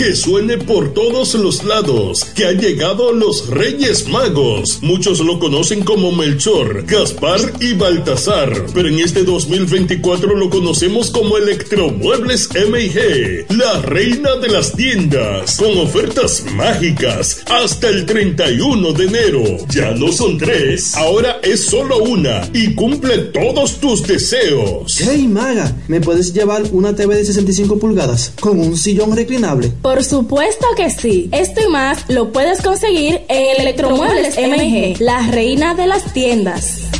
Que suene por todos los lados, que han llegado los Reyes Magos. Muchos lo conocen como Melchor, Gaspar y Baltasar, pero en este 2024 lo conocemos como Electromuebles MG, la reina de las tiendas, con ofertas mágicas hasta el 31 de enero. Ya no son tres, ahora es solo una y cumple todos tus deseos. Hey Maga, ¿me puedes llevar una TV de 65 pulgadas con un sillón reclinable? Por supuesto que sí. Esto y más lo puedes conseguir en Electromuebles MG, la reina de las tiendas.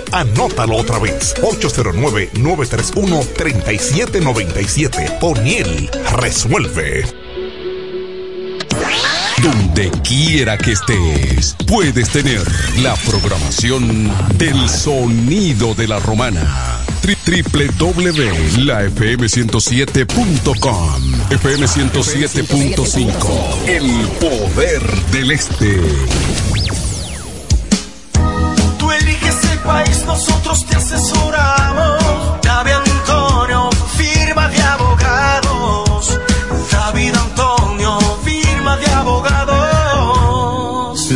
Anótalo otra vez. 809-931-3797. O'Neill resuelve. Donde quiera que estés, puedes tener la programación del sonido de la romana. www.lafm107.com FM 107.5 El poder del este. País, nosotros te asesoramos.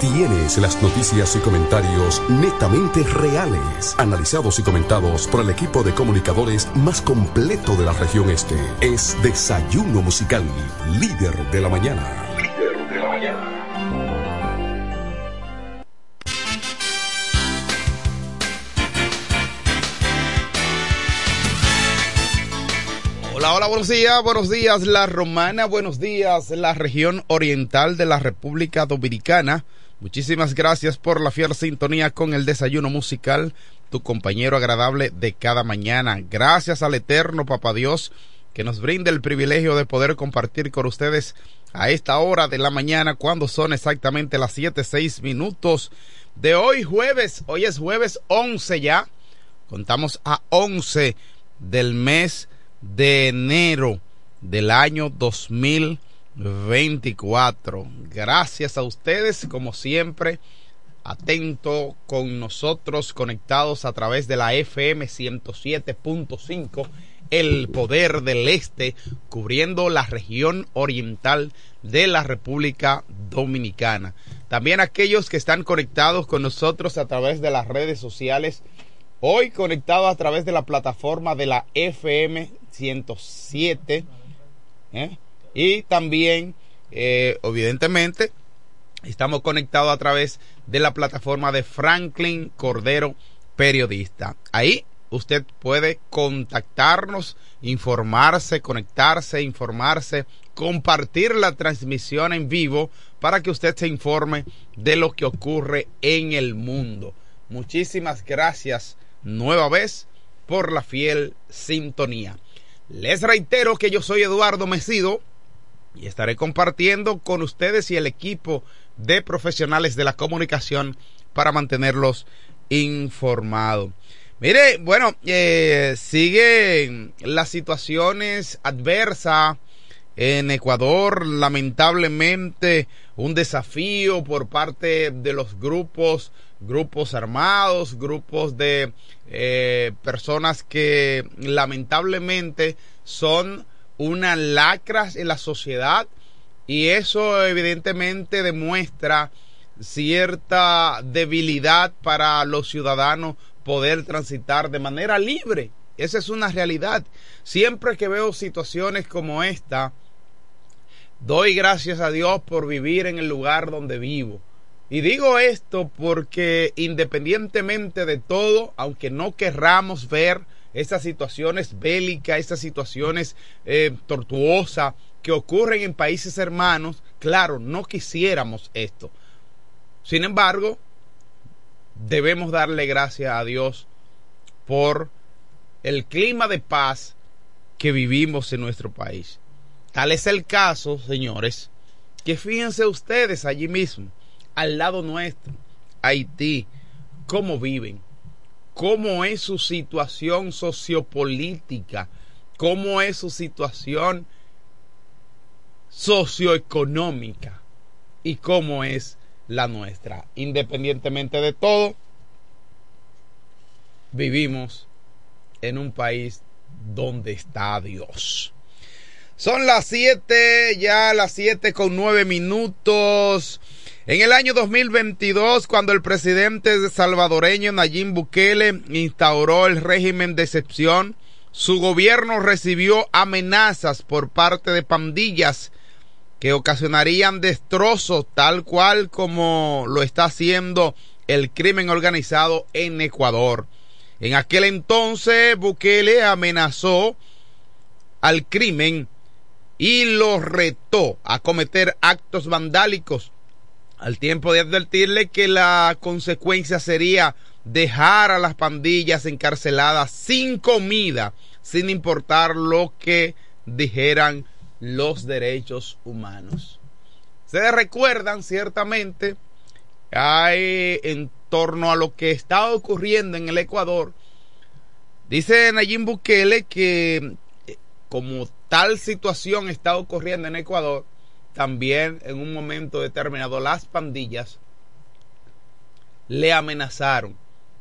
tienes las noticias y comentarios netamente reales, analizados y comentados por el equipo de comunicadores más completo de la región este. Es Desayuno Musical, líder de la mañana. Hola, hola, buenos días, buenos días La Romana, buenos días la región oriental de la República Dominicana. Muchísimas gracias por la fiel sintonía con el desayuno musical, tu compañero agradable de cada mañana. Gracias al eterno Papá Dios que nos brinda el privilegio de poder compartir con ustedes a esta hora de la mañana cuando son exactamente las siete seis minutos de hoy jueves. Hoy es jueves 11 ya. Contamos a 11 del mes de enero del año 2024. Gracias a ustedes, como siempre, atento con nosotros, conectados a través de la FM 107.5, el poder del este, cubriendo la región oriental de la República Dominicana. También aquellos que están conectados con nosotros a través de las redes sociales, hoy conectados a través de la plataforma de la FM 107. ¿eh? Y también, eh, evidentemente, estamos conectados a través de la plataforma de Franklin Cordero Periodista. Ahí usted puede contactarnos, informarse, conectarse, informarse, compartir la transmisión en vivo para que usted se informe de lo que ocurre en el mundo. Muchísimas gracias nueva vez por la fiel sintonía. Les reitero que yo soy Eduardo Mesido y estaré compartiendo con ustedes y el equipo de profesionales de la comunicación para mantenerlos informados. Mire, bueno, eh, siguen las situaciones adversas en Ecuador, lamentablemente un desafío por parte de los grupos, grupos armados, grupos de eh, personas que lamentablemente son unas lacras en la sociedad y eso evidentemente demuestra cierta debilidad para los ciudadanos poder transitar de manera libre. Esa es una realidad. Siempre que veo situaciones como esta, doy gracias a Dios por vivir en el lugar donde vivo y digo esto porque independientemente de todo, aunque no querramos ver esas situaciones bélicas, esas situaciones eh, tortuosas que ocurren en países hermanos, claro, no quisiéramos esto. Sin embargo, debemos darle gracias a Dios por el clima de paz que vivimos en nuestro país. Tal es el caso, señores, que fíjense ustedes allí mismo al lado nuestro, Haití, cómo viven, cómo es su situación sociopolítica, cómo es su situación socioeconómica y cómo es la nuestra. Independientemente de todo, vivimos en un país donde está Dios. Son las 7, ya las 7 con 9 minutos. En el año 2022, cuando el presidente salvadoreño Nayib Bukele instauró el régimen de excepción, su gobierno recibió amenazas por parte de pandillas que ocasionarían destrozos tal cual como lo está haciendo el crimen organizado en Ecuador. En aquel entonces Bukele amenazó al crimen y lo retó a cometer actos vandálicos al tiempo de advertirle que la consecuencia sería dejar a las pandillas encarceladas sin comida, sin importar lo que dijeran los derechos humanos. Ustedes recuerdan ciertamente hay en torno a lo que está ocurriendo en el Ecuador. Dice Nayib Bukele que eh, como tal situación está ocurriendo en Ecuador, también en un momento determinado las pandillas le amenazaron.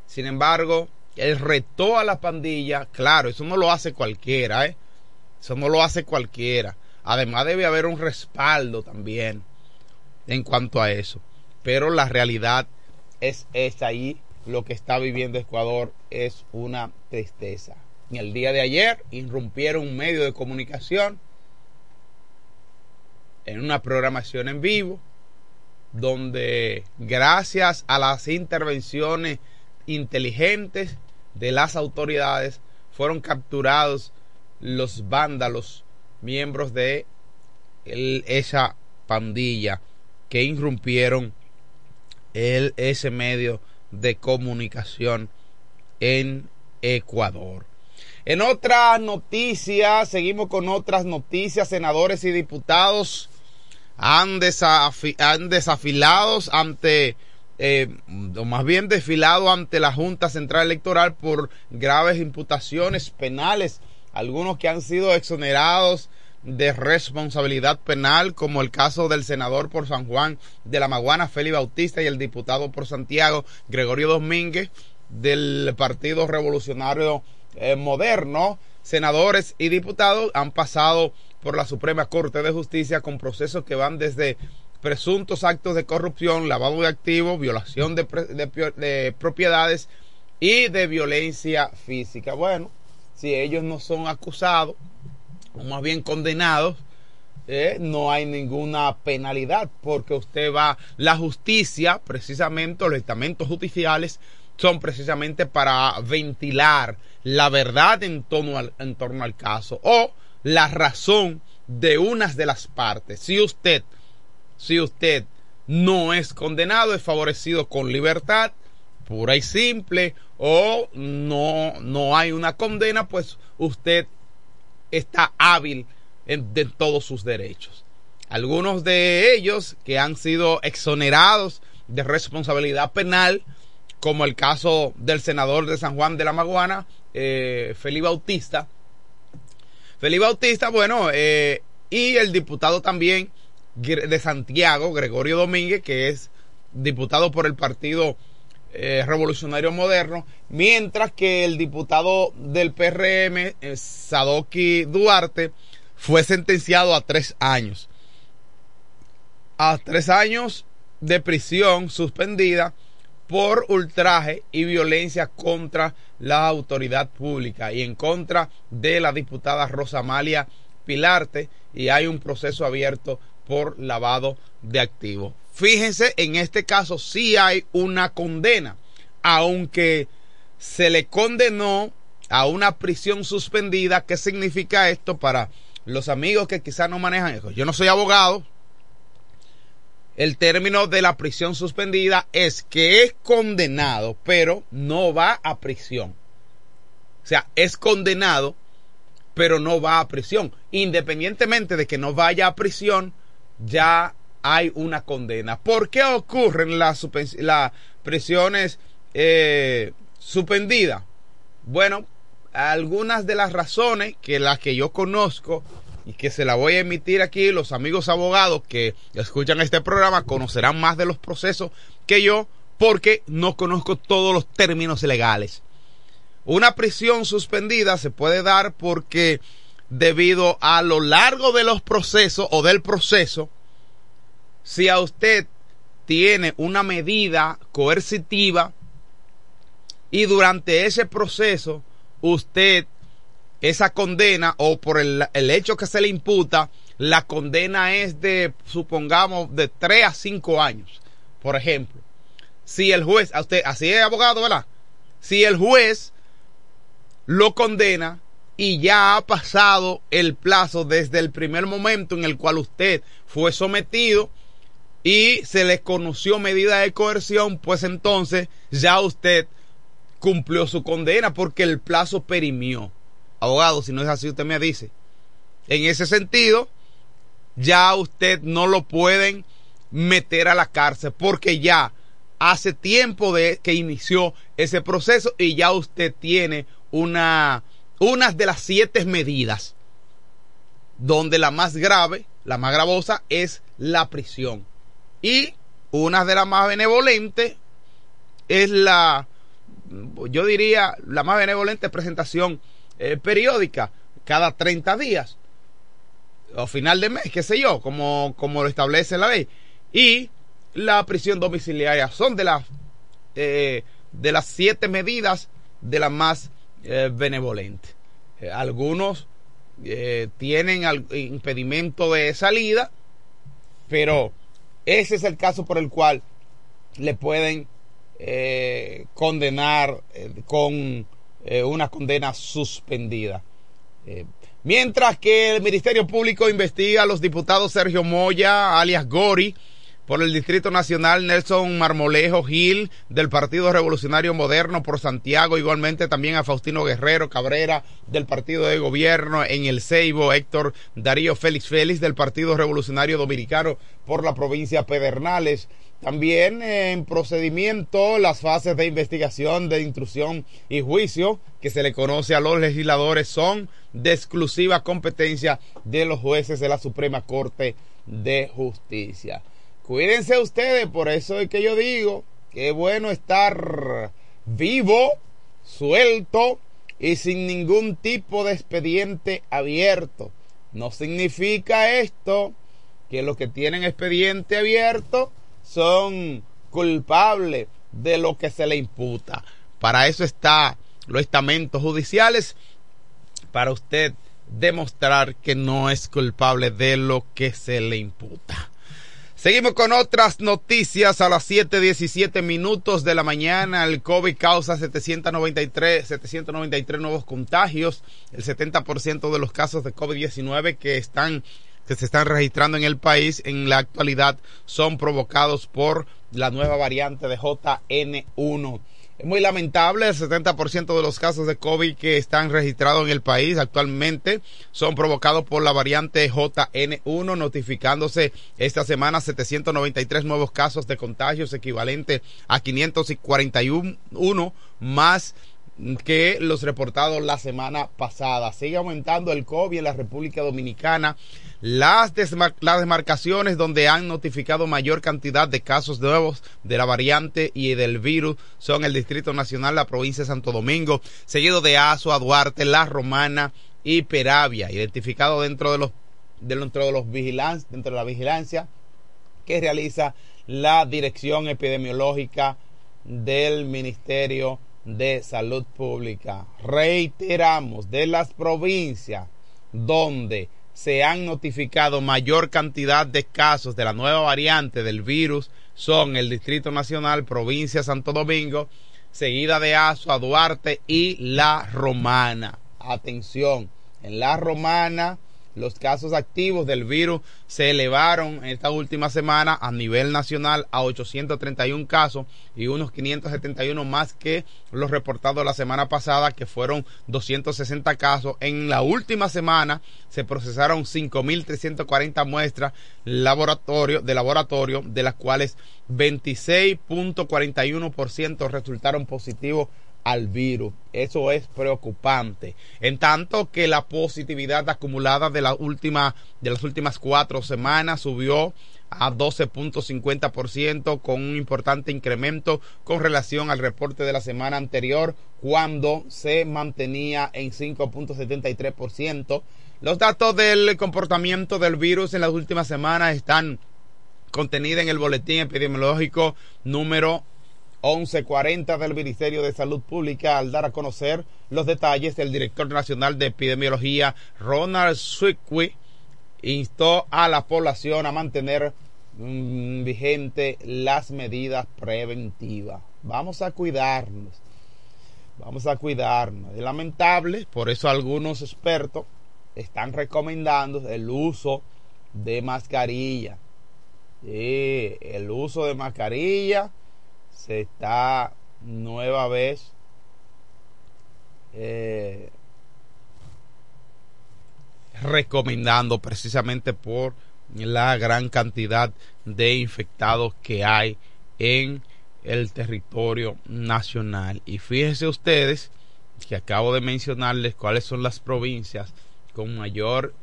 Sin embargo, él retó a la pandilla, claro, eso no lo hace cualquiera, ¿eh? Eso no lo hace cualquiera. Además debe haber un respaldo también en cuanto a eso. Pero la realidad es esa ahí. Lo que está viviendo Ecuador es una tristeza. En el día de ayer irrumpieron un medio de comunicación en una programación en vivo donde gracias a las intervenciones inteligentes de las autoridades fueron capturados los vándalos miembros de esa pandilla que irrumpieron el, ese medio de comunicación en Ecuador. En otras noticias, seguimos con otras noticias, senadores y diputados han, han desafilados ante, eh, o más bien desfilado ante la Junta Central Electoral por graves imputaciones penales, algunos que han sido exonerados de responsabilidad penal, como el caso del senador por San Juan de la Maguana, Félix Bautista, y el diputado por Santiago, Gregorio Domínguez, del Partido Revolucionario eh, Moderno. Senadores y diputados han pasado por la Suprema Corte de Justicia con procesos que van desde presuntos actos de corrupción, lavado de activos, violación de, de propiedades y de violencia física. Bueno, si ellos no son acusados, o más bien condenados, eh, no hay ninguna penalidad porque usted va, la justicia, precisamente, los estamentos judiciales son precisamente para ventilar la verdad en torno al, en torno al caso o la razón de unas de las partes. Si usted, si usted no es condenado, es favorecido con libertad pura y simple o no, no hay una condena, pues usted está hábil en, de todos sus derechos. Algunos de ellos que han sido exonerados de responsabilidad penal, como el caso del senador de San Juan de la Maguana, eh, Felipe Bautista. Felipe Bautista, bueno, eh, y el diputado también de Santiago, Gregorio Domínguez, que es diputado por el Partido eh, revolucionario moderno, mientras que el diputado del PRM, eh, Sadoki Duarte, fue sentenciado a tres años. A tres años de prisión suspendida por ultraje y violencia contra la autoridad pública y en contra de la diputada Rosa Amalia Pilarte y hay un proceso abierto por lavado de activos. Fíjense, en este caso sí hay una condena, aunque se le condenó a una prisión suspendida. ¿Qué significa esto para los amigos que quizás no manejan eso? Yo no soy abogado. El término de la prisión suspendida es que es condenado, pero no va a prisión. O sea, es condenado, pero no va a prisión. Independientemente de que no vaya a prisión, ya hay una condena. ¿Por qué ocurren las, prisiones eh, suspendidas? Bueno, algunas de las razones que las que yo conozco y que se la voy a emitir aquí, los amigos abogados que escuchan este programa conocerán más de los procesos que yo porque no conozco todos los términos legales. Una prisión suspendida se puede dar porque debido a lo largo de los procesos o del proceso, si a usted tiene una medida coercitiva y durante ese proceso usted esa condena o por el, hecho que se le imputa, la condena es de, supongamos, de 3 a 5 años. Por ejemplo, si el juez, a usted, así es abogado, ¿verdad? Si el juez lo condena y ya ha pasado el plazo desde el primer momento en el cual usted fue sometido y se le conoció medida de coerción, pues entonces ya usted cumplió su condena porque el plazo perimió. Abogado, si no es así, usted me dice. En ese sentido, ya usted no lo pueden meter a la cárcel porque ya hace tiempo de que inició ese proceso y ya usted tiene una unas de las siete medidas donde la más grave, la más gravosa es la prisión y una de las más benevolentes es la yo diría la más benevolente presentación eh, periódica cada 30 días o final de mes, qué sé yo, como, como lo establece la ley. Y la prisión domiciliaria son de las eh, de las siete medidas de las más eh, benevolentes. Eh, algunos tienen impedimento de salida, pero ese es el caso por el cual le pueden condenar con una condena suspendida. Mientras que el Ministerio Público investiga a los diputados Sergio Moya, alias Gori, por el Distrito Nacional Nelson Marmolejo Gil del Partido Revolucionario Moderno por Santiago, igualmente también a Faustino Guerrero Cabrera del Partido de Gobierno en el Ceibo, Héctor Darío Félix Félix del Partido Revolucionario Dominicano por la provincia Pedernales. También en procedimiento las fases de investigación, de instrucción y juicio que se le conoce a los legisladores son de exclusiva competencia de los jueces de la Suprema Corte de Justicia. Cuídense ustedes, por eso es que yo digo que es bueno estar vivo, suelto y sin ningún tipo de expediente abierto. No significa esto que los que tienen expediente abierto son culpables de lo que se le imputa. Para eso está los estamentos judiciales, para usted demostrar que no es culpable de lo que se le imputa. Seguimos con otras noticias a las 7:17 minutos de la mañana. El COVID causa 793, 793 nuevos contagios. El 70% de los casos de COVID-19 que están que se están registrando en el país en la actualidad son provocados por la nueva variante de JN1. Es muy lamentable, el 70% de los casos de COVID que están registrados en el país actualmente son provocados por la variante JN1, notificándose esta semana 793 nuevos casos de contagios, equivalente a 541 más que los reportados la semana pasada. Sigue aumentando el COVID en la República Dominicana. Las, las demarcaciones donde han notificado mayor cantidad de casos nuevos de la variante y del virus son el Distrito Nacional, la provincia de Santo Domingo, seguido de Azua, Duarte, La Romana y Peravia, identificado dentro de los dentro de los dentro de la vigilancia que realiza la Dirección Epidemiológica del Ministerio de Salud Pública. Reiteramos, de las provincias donde se han notificado mayor cantidad de casos de la nueva variante del virus son el Distrito Nacional, provincia Santo Domingo, seguida de Azua, Duarte y La Romana. Atención, en La Romana los casos activos del virus se elevaron en esta última semana a nivel nacional a 831 casos y unos 571 más que los reportados la semana pasada, que fueron 260 casos. En la última semana se procesaron 5.340 muestras laboratorio, de laboratorio, de las cuales 26.41% resultaron positivos al virus. Eso es preocupante. En tanto que la positividad acumulada de la última, de las últimas cuatro semanas subió a 12.50% con un importante incremento con relación al reporte de la semana anterior cuando se mantenía en 5.73%. Los datos del comportamiento del virus en las últimas semanas están contenidos en el boletín epidemiológico número 1140 del Ministerio de Salud Pública al dar a conocer los detalles del director nacional de epidemiología Ronald Swickwi instó a la población a mantener mm, vigente las medidas preventivas. Vamos a cuidarnos. Vamos a cuidarnos. Es lamentable, por eso algunos expertos están recomendando el uso de mascarilla. el uso de mascarilla se está nueva vez eh, recomendando precisamente por la gran cantidad de infectados que hay en el territorio nacional. Y fíjense ustedes que acabo de mencionarles cuáles son las provincias con mayor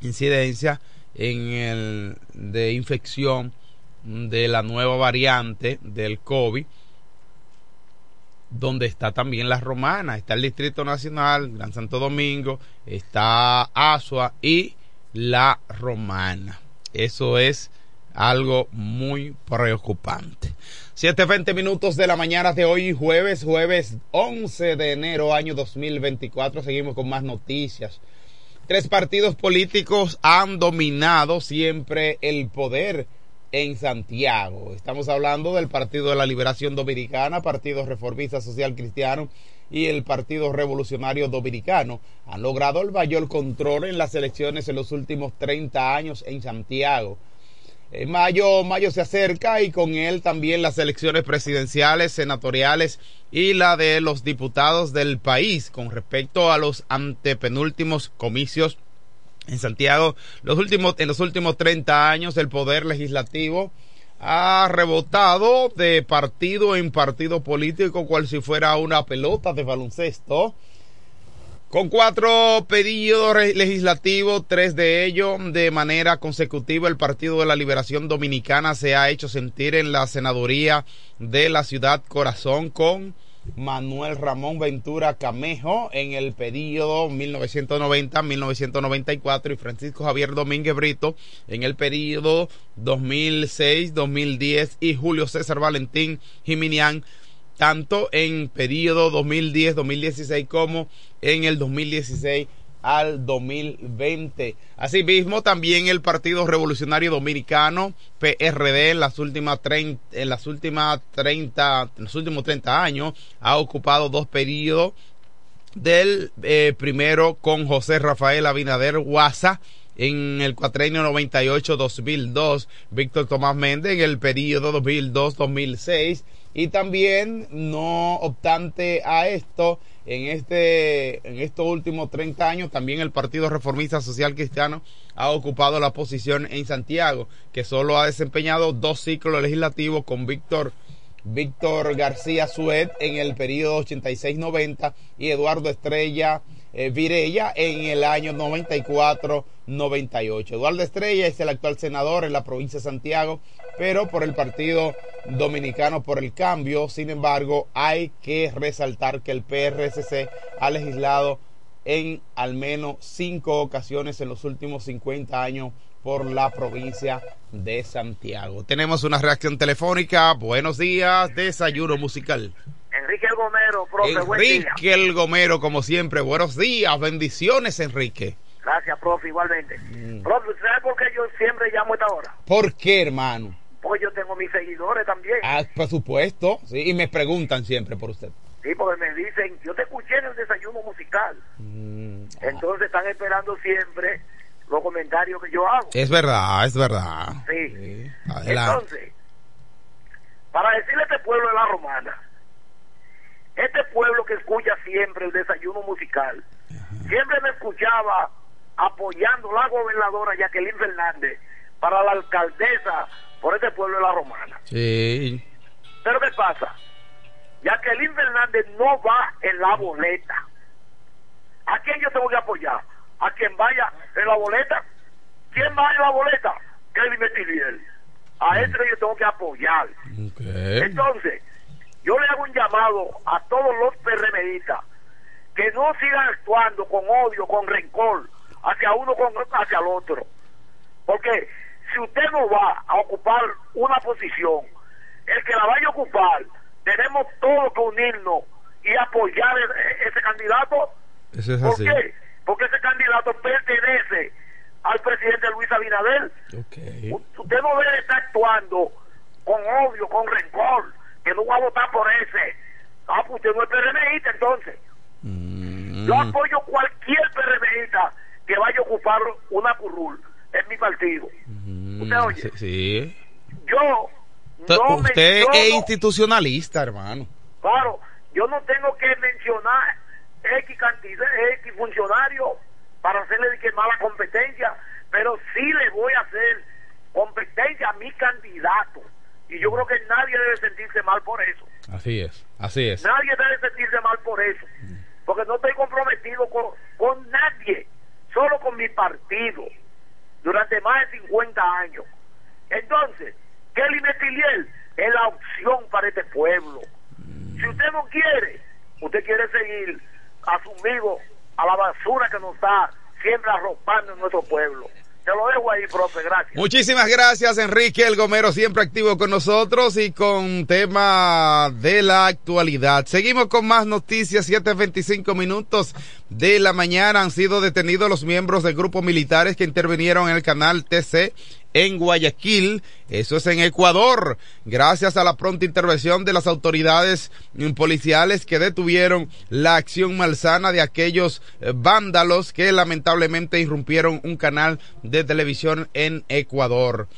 incidencia en el de infección de la nueva variante del COVID donde está también la romana, está el Distrito Nacional, Gran Santo Domingo, está Asua y la romana. Eso es algo muy preocupante. 7.20 minutos de la mañana de hoy, jueves, jueves 11 de enero, año 2024. Seguimos con más noticias. Tres partidos políticos han dominado siempre el poder en Santiago. Estamos hablando del Partido de la Liberación Dominicana, Partido Reformista Social Cristiano y el Partido Revolucionario Dominicano. Han logrado el mayor control en las elecciones en los últimos 30 años en Santiago. En mayo, mayo se acerca y con él también las elecciones presidenciales, senatoriales y la de los diputados del país con respecto a los antepenúltimos comicios en Santiago. En los últimos 30 años el poder legislativo ha rebotado de partido en partido político cual si fuera una pelota de baloncesto. Con cuatro periodos legislativos, tres de ellos de manera consecutiva, el Partido de la Liberación Dominicana se ha hecho sentir en la senaduría de la ciudad Corazón con Manuel Ramón Ventura Camejo en el periodo 1990-1994 y Francisco Javier Domínguez Brito en el periodo 2006-2010 y Julio César Valentín Jiminián tanto en periodo 2010-2016 como en el 2016 al 2020. Asimismo, también el Partido Revolucionario Dominicano, PRD, en las últimas 30, en las últimas 30, en los últimos 30 años, ha ocupado dos periodos del eh, primero con José Rafael Abinader Guasa en el cuatrenio 98-2002, Víctor Tomás Méndez en el periodo 2002-2006 y también no obstante a esto en este en estos últimos 30 años también el Partido Reformista Social Cristiano ha ocupado la posición en Santiago que solo ha desempeñado dos ciclos legislativos con Víctor Víctor García Suet en el periodo 86-90 y Eduardo Estrella eh, Virella en el año 94-98. Eduardo Estrella es el actual senador en la provincia de Santiago, pero por el Partido Dominicano por el Cambio. Sin embargo, hay que resaltar que el PRSC ha legislado en al menos cinco ocasiones en los últimos 50 años por la provincia de Santiago. Tenemos una reacción telefónica. Buenos días, desayuno musical. Enrique El Gomero, profe, Enrique El Gomero, como siempre, buenos días, bendiciones, Enrique. Gracias, profe, igualmente. Mm. Profe, ¿sabe por qué yo siempre llamo a esta hora? ¿Por qué, hermano? Pues yo tengo mis seguidores también. Ah, por supuesto, sí, y me preguntan siempre por usted. Sí, porque me dicen, yo te escuché en el desayuno musical. Mm, Entonces están esperando siempre los comentarios que yo hago. Es verdad, es verdad. Sí. Entonces, para decirle a este pueblo de la romana, este pueblo que escucha siempre el desayuno musical, siempre me escuchaba apoyando la gobernadora Jacqueline Fernández para la alcaldesa por este pueblo de la romana. Sí. Pero ¿qué pasa? Jacqueline Fernández no va en la boleta. ¿A quién yo tengo que apoyar? ¿A quien vaya en la boleta? ¿Quién va en la boleta? Kevin Metiliel. A mm. ese yo tengo que apoyar. Entonces, yo le hago un llamado a todos los PRMistas que no sigan actuando con odio, con rencor hacia uno, con, hacia el otro. Porque si usted no va a ocupar una posición, el que la vaya a ocupar, tenemos todos que unirnos y apoyar e, ese candidato. ¿Por qué? Porque ese candidato pertenece al presidente Luis Abinader. Usted no debe estar actuando con odio, con rencor, que no va a votar por ese. Ah, pues usted no es PRMista entonces. Mm. Yo apoyo cualquier PRMista que vaya a ocupar una curul en mi partido. Mm, ¿Usted oye? Sí. Yo no Usted es institucionalista, hermano. Claro, yo no tengo que mencionar X cantidad, X funcionario para hacerle de que mala competencia, pero sí le voy a hacer competencia a mi candidato. Y yo creo que nadie debe sentirse mal por eso. Así es, así es. Nadie debe sentirse mal por eso. Porque no estoy comprometido con, con nadie, solo con mi partido, durante más de 50 años. Entonces, Kelly Metiliel es la opción para este pueblo. Si usted no quiere, usted quiere seguir asumido a la basura que nos está siempre arropando en nuestro pueblo. Muchísimas gracias, Enrique El Gomero, siempre activo con nosotros y con tema de la actualidad. Seguimos con más noticias, 7.25 minutos de la mañana. Han sido detenidos los miembros del grupo militares que intervinieron en el canal TC en Guayaquil, eso es en Ecuador, gracias a la pronta intervención de las autoridades policiales que detuvieron la acción malsana de aquellos eh, vándalos que lamentablemente irrumpieron un canal de televisión en Ecuador.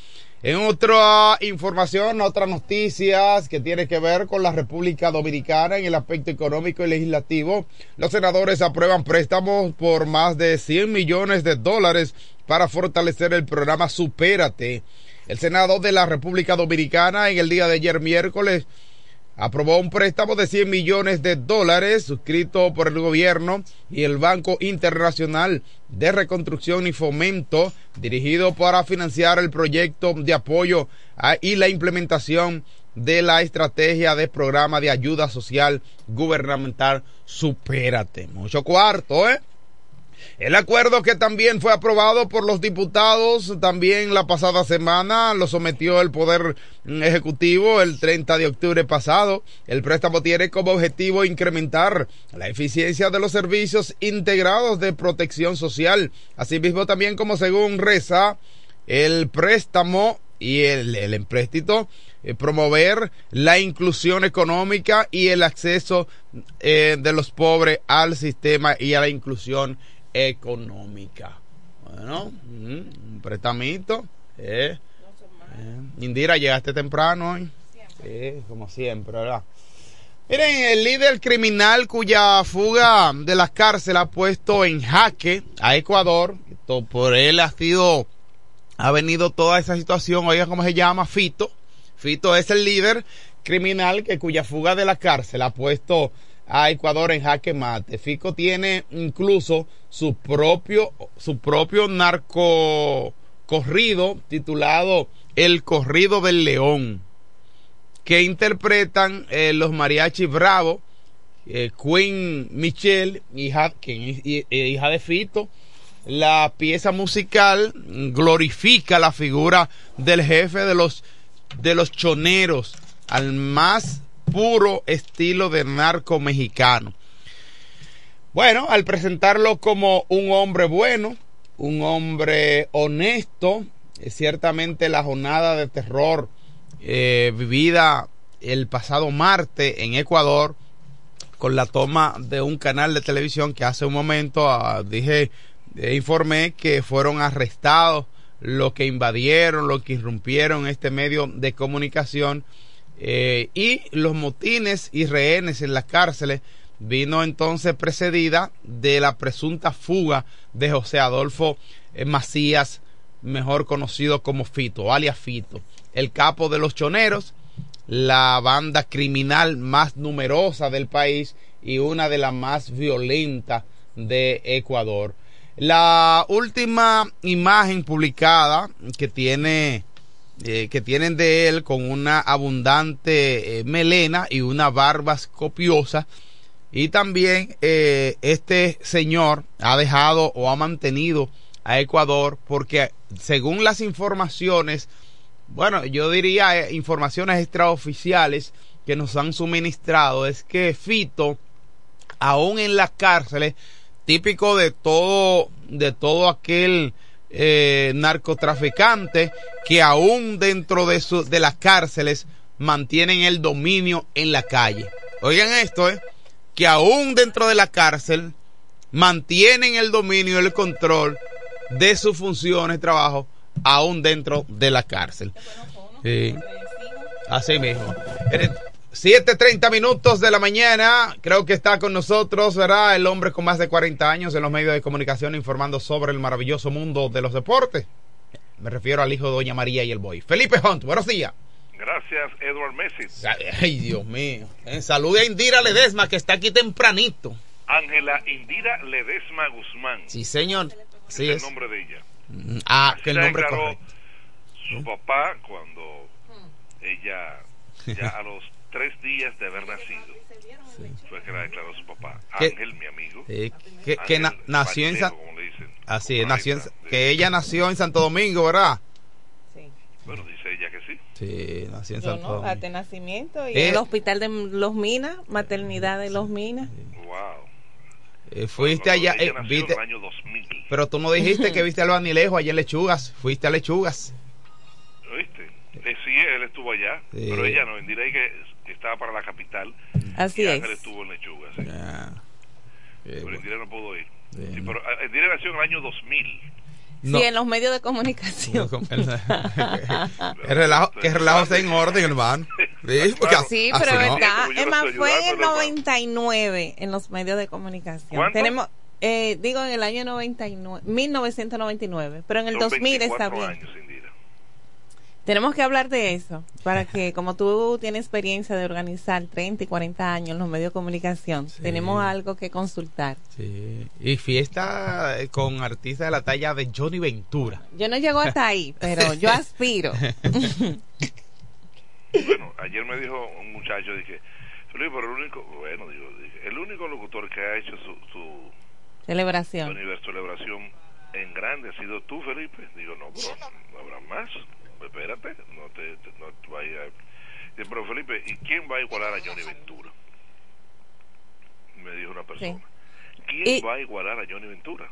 En otra información, otras noticias que tiene que ver con la República Dominicana en el aspecto económico y legislativo, los senadores aprueban préstamos por más de 100 millones de dólares para fortalecer el programa Supérate. El Senado de la República Dominicana en el día de ayer miércoles aprobó un préstamo de 100 millones de dólares suscrito por el gobierno y el Banco Internacional de Reconstrucción y Fomento dirigido para financiar el proyecto de apoyo y la implementación de la estrategia de programa de ayuda social gubernamental Supérate. Mucho cuarto, ¿eh? El acuerdo que también fue aprobado por los diputados también la pasada semana lo sometió el Poder Ejecutivo el 30 de octubre pasado. El préstamo tiene como objetivo incrementar la eficiencia de los servicios integrados de protección social. Asimismo también como según reza el préstamo y el, empréstito eh, promover la inclusión económica y el acceso eh, de los pobres al sistema y a la inclusión económica. Bueno, mm, un prestamito. Eh, eh. Indira, llegaste temprano hoy. Sí, como siempre, ¿verdad? Miren, el líder criminal cuya fuga de la cárcel ha puesto en jaque a Ecuador, por él ha sido, ha venido toda esa situación, oiga cómo se llama, Fito. Fito es el líder criminal que cuya fuga de la cárcel ha puesto a Ecuador en jaque mate. Fico tiene incluso su propio, su propio narco corrido titulado El Corrido del León, que interpretan eh, los mariachi Bravo, eh, Queen Michelle, hija, eh, hija de Fito. La pieza musical glorifica la figura del jefe de los, de los choneros, al más puro estilo de narco mexicano. Bueno, al presentarlo como un hombre bueno, un hombre honesto, ciertamente la jornada de terror eh, vivida el pasado martes en Ecuador con la toma de un canal de televisión que hace un momento ah, dije, eh, informé que fueron arrestados los que invadieron, los que irrumpieron este medio de comunicación eh, y los motines y rehenes en las cárceles vino entonces precedida de la presunta fuga de José Adolfo eh, Macías, mejor conocido como Fito, alias Fito, el capo de los choneros, la banda criminal más numerosa del país y una de las más violentas de Ecuador. La última imagen publicada que tiene eh, que tienen de él con una abundante eh, melena y una barba copiosa. Y también eh, este señor ha dejado o ha mantenido a Ecuador porque según las informaciones, bueno, yo diría informaciones extraoficiales que nos han suministrado, es que Fito, aún en las cárceles, típico de todo, de todo aquel eh, narcotraficantes que aún dentro de, su, de las cárceles mantienen el dominio en la calle. Oigan esto, eh, que aún dentro de la cárcel mantienen el dominio y el control de sus funciones, trabajo, aún dentro de la cárcel. Así mismo. 7.30 minutos de la mañana, creo que está con nosotros, ¿verdad? El hombre con más de 40 años en los medios de comunicación informando sobre el maravilloso mundo de los deportes. Me refiero al hijo de Doña María y el boy. Felipe Hunt, buenos días. Gracias, Edward Messi. Ay, Dios mío. En salud a Indira Ledesma, que está aquí tempranito. Ángela Indira Ledesma Guzmán. Sí, señor. Sí es el nombre de ella. Mm, Ah, Así que el nombre correcto. Su papá cuando ella, ya a los tres días de haber nacido, fue que la declaró su papá. Ángel, mi amigo. Sí, que, que na- nació en San... Como le dicen. Así es, nació en... que ella nació en Santo Domingo, ¿verdad? Bueno, dice ella que sí. Sí, nació en Yo Santo no, Domingo. de nacimiento y Eh. el hospital de Los Minas, maternidad de Los Minas. Wow. Eh, fuiste allá, Ella eh, nació viste... en el año 2000. Pero tú no dijiste que viste al Banilejo allá en Lechugas. Fuiste a Lechugas. ¿Oíste? Eh, sí, él estuvo allá, Sí. pero ella no. Indira que, que estaba para la capital. Así y es. Ángel estuvo en Lechuga, sí. pero. Indira no pudo ir. Bien. Sí, pero ah, Indira nació en el año 2000. No. Sí, en los medios de comunicación. El relajo, que el relajo está en orden, hermano. Sí, porque Sí, así pero es no. verdad. Es más, fue en el ayudando, hermano. 99 en los medios de comunicación. ¿Cuánto? Tenemos, eh, digo, en el año 99, 1999, pero en el Son 2000 está 24 bien. años, Indira. Tenemos que hablar de eso, para que como tú tienes experiencia de organizar 30 y 40 años en los medios de comunicación, tenemos algo que consultar. Sí. Y fiesta con artistas de la talla de Johnny Ventura. Yo no llego hasta ahí, pero yo aspiro. Bueno, ayer me dijo un muchacho, dije, Felipe, pero el único, bueno, digo, dije, el único locutor que ha hecho su, su, su Celebración. universo celebración en grande ha sido tú, Felipe. Digo, no, pero no habrá más. Espérate, no te, te- no te vayas. Dice, pero Felipe, ¿y quién va a igualar a Johnny Ventura? Me dijo una persona. ¿Quién Y- va a igualar a Johnny Ventura?